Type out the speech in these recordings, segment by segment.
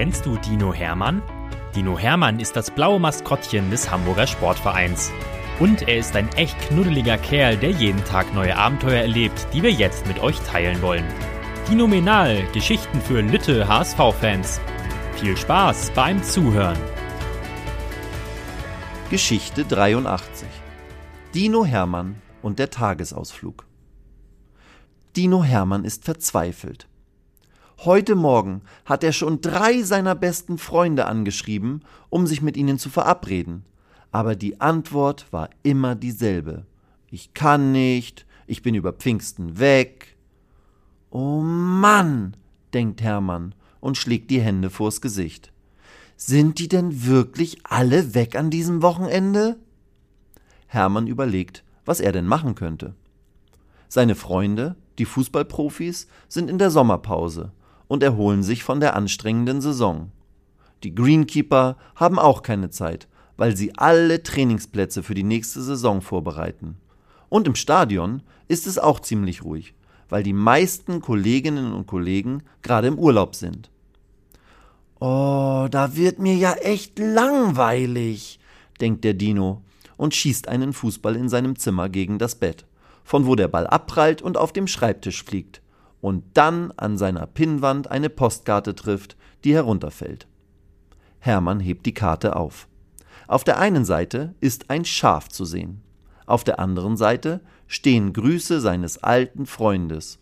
Kennst du Dino Hermann? Dino Hermann ist das blaue Maskottchen des Hamburger Sportvereins. Und er ist ein echt knuddeliger Kerl, der jeden Tag neue Abenteuer erlebt, die wir jetzt mit euch teilen wollen. Dinominal, Geschichten für Lütte HSV-Fans. Viel Spaß beim Zuhören. Geschichte 83 Dino Hermann und der Tagesausflug. Dino Hermann ist verzweifelt. Heute Morgen hat er schon drei seiner besten Freunde angeschrieben, um sich mit ihnen zu verabreden. Aber die Antwort war immer dieselbe. Ich kann nicht, ich bin über Pfingsten weg. Oh Mann, denkt Hermann und schlägt die Hände vors Gesicht. Sind die denn wirklich alle weg an diesem Wochenende? Hermann überlegt, was er denn machen könnte. Seine Freunde, die Fußballprofis, sind in der Sommerpause und erholen sich von der anstrengenden Saison. Die Greenkeeper haben auch keine Zeit, weil sie alle Trainingsplätze für die nächste Saison vorbereiten. Und im Stadion ist es auch ziemlich ruhig, weil die meisten Kolleginnen und Kollegen gerade im Urlaub sind. Oh, da wird mir ja echt langweilig, denkt der Dino und schießt einen Fußball in seinem Zimmer gegen das Bett, von wo der Ball abprallt und auf dem Schreibtisch fliegt, und dann an seiner Pinnwand eine Postkarte trifft, die herunterfällt. Hermann hebt die Karte auf. Auf der einen Seite ist ein Schaf zu sehen. Auf der anderen Seite stehen Grüße seines alten Freundes,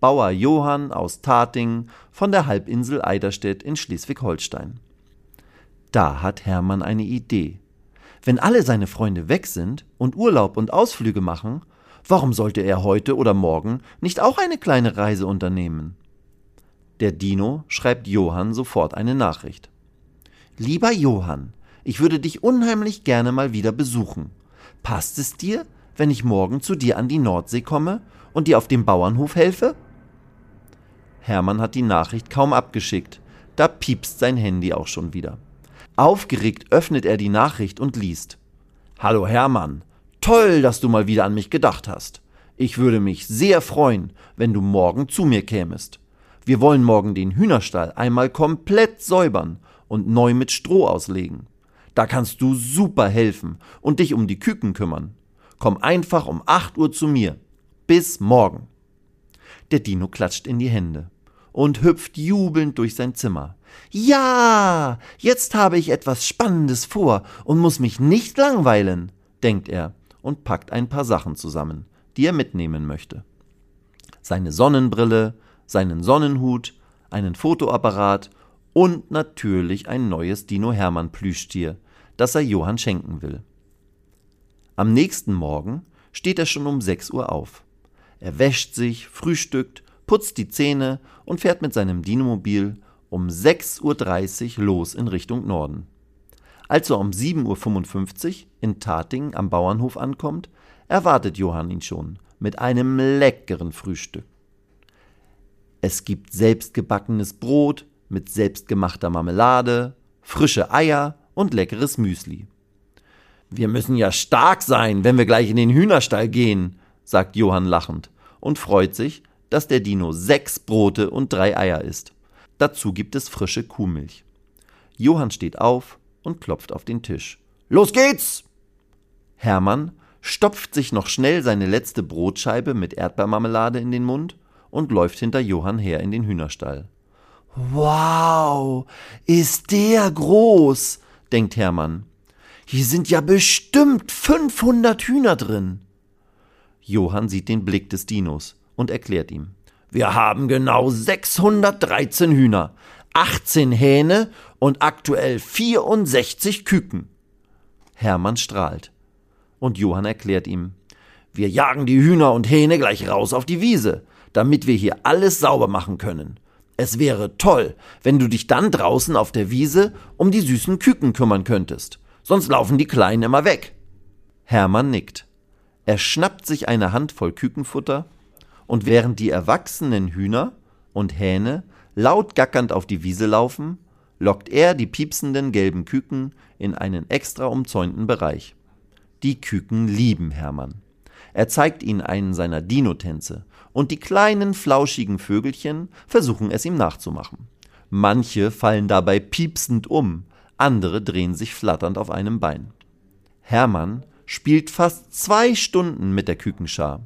Bauer Johann aus Tatingen von der Halbinsel Eiderstedt in Schleswig-Holstein. Da hat Hermann eine Idee. Wenn alle seine Freunde weg sind und Urlaub und Ausflüge machen, Warum sollte er heute oder morgen nicht auch eine kleine Reise unternehmen? Der Dino schreibt Johann sofort eine Nachricht. Lieber Johann, ich würde dich unheimlich gerne mal wieder besuchen. Passt es dir, wenn ich morgen zu dir an die Nordsee komme und dir auf dem Bauernhof helfe? Hermann hat die Nachricht kaum abgeschickt, da piepst sein Handy auch schon wieder. Aufgeregt öffnet er die Nachricht und liest. Hallo Hermann, Toll, dass du mal wieder an mich gedacht hast. Ich würde mich sehr freuen, wenn du morgen zu mir kämest. Wir wollen morgen den Hühnerstall einmal komplett säubern und neu mit Stroh auslegen. Da kannst du super helfen und dich um die Küken kümmern. Komm einfach um 8 Uhr zu mir. Bis morgen. Der Dino klatscht in die Hände und hüpft jubelnd durch sein Zimmer. Ja, jetzt habe ich etwas Spannendes vor und muss mich nicht langweilen, denkt er und packt ein paar Sachen zusammen, die er mitnehmen möchte. Seine Sonnenbrille, seinen Sonnenhut, einen Fotoapparat und natürlich ein neues Dino Hermann Plüschtier, das er Johann schenken will. Am nächsten Morgen steht er schon um 6 Uhr auf. Er wäscht sich, frühstückt, putzt die Zähne und fährt mit seinem Dinomobil um 6.30 Uhr los in Richtung Norden. Als er um 7.55 Uhr in Tating am Bauernhof ankommt, erwartet Johann ihn schon mit einem leckeren Frühstück. Es gibt selbstgebackenes Brot mit selbstgemachter Marmelade, frische Eier und leckeres Müsli. Wir müssen ja stark sein, wenn wir gleich in den Hühnerstall gehen, sagt Johann lachend und freut sich, dass der Dino sechs Brote und drei Eier isst. Dazu gibt es frische Kuhmilch. Johann steht auf, und klopft auf den Tisch. Los geht's! Hermann stopft sich noch schnell seine letzte Brotscheibe mit Erdbeermarmelade in den Mund und läuft hinter Johann her in den Hühnerstall. Wow, ist der groß, denkt Hermann. Hier sind ja bestimmt 500 Hühner drin. Johann sieht den Blick des Dinos und erklärt ihm. Wir haben genau 613 Hühner, 18 Hähne und aktuell 64 Küken. Hermann strahlt. Und Johann erklärt ihm, wir jagen die Hühner und Hähne gleich raus auf die Wiese, damit wir hier alles sauber machen können. Es wäre toll, wenn du dich dann draußen auf der Wiese um die süßen Küken kümmern könntest, sonst laufen die Kleinen immer weg. Hermann nickt. Er schnappt sich eine Handvoll Kükenfutter, und während die erwachsenen Hühner und Hähne laut gackernd auf die Wiese laufen, lockt er die piepsenden gelben Küken in einen extra umzäunten Bereich. Die Küken lieben Hermann. Er zeigt ihnen einen seiner Dino-Tänze und die kleinen flauschigen Vögelchen versuchen es ihm nachzumachen. Manche fallen dabei piepsend um, andere drehen sich flatternd auf einem Bein. Hermann spielt fast zwei Stunden mit der Kükenschar.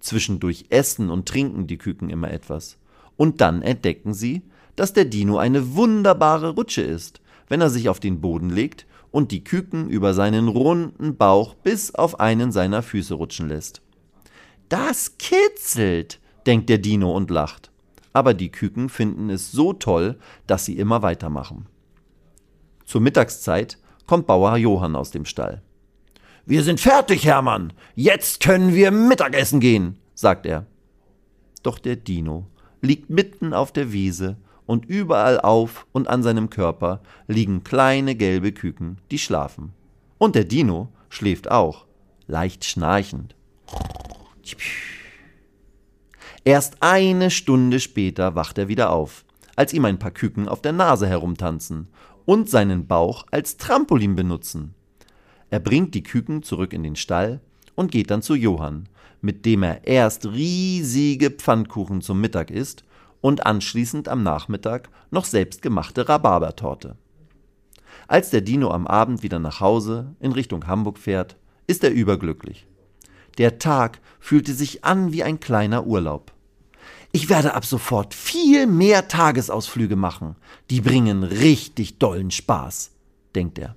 Zwischendurch essen und trinken die Küken immer etwas. Und dann entdecken sie, dass der Dino eine wunderbare Rutsche ist, wenn er sich auf den Boden legt und die Küken über seinen runden Bauch bis auf einen seiner Füße rutschen lässt. Das kitzelt, denkt der Dino und lacht. Aber die Küken finden es so toll, dass sie immer weitermachen. Zur Mittagszeit kommt Bauer Johann aus dem Stall. Wir sind fertig, Hermann. Jetzt können wir Mittagessen gehen, sagt er. Doch der Dino liegt mitten auf der Wiese und überall auf und an seinem Körper liegen kleine gelbe Küken, die schlafen. Und der Dino schläft auch, leicht schnarchend. Erst eine Stunde später wacht er wieder auf, als ihm ein paar Küken auf der Nase herumtanzen und seinen Bauch als Trampolin benutzen. Er bringt die Küken zurück in den Stall und geht dann zu Johann, mit dem er erst riesige Pfannkuchen zum Mittag isst und anschließend am Nachmittag noch selbstgemachte Rhabarbertorte. Als der Dino am Abend wieder nach Hause in Richtung Hamburg fährt, ist er überglücklich. Der Tag fühlte sich an wie ein kleiner Urlaub. Ich werde ab sofort viel mehr Tagesausflüge machen. Die bringen richtig dollen Spaß, denkt er.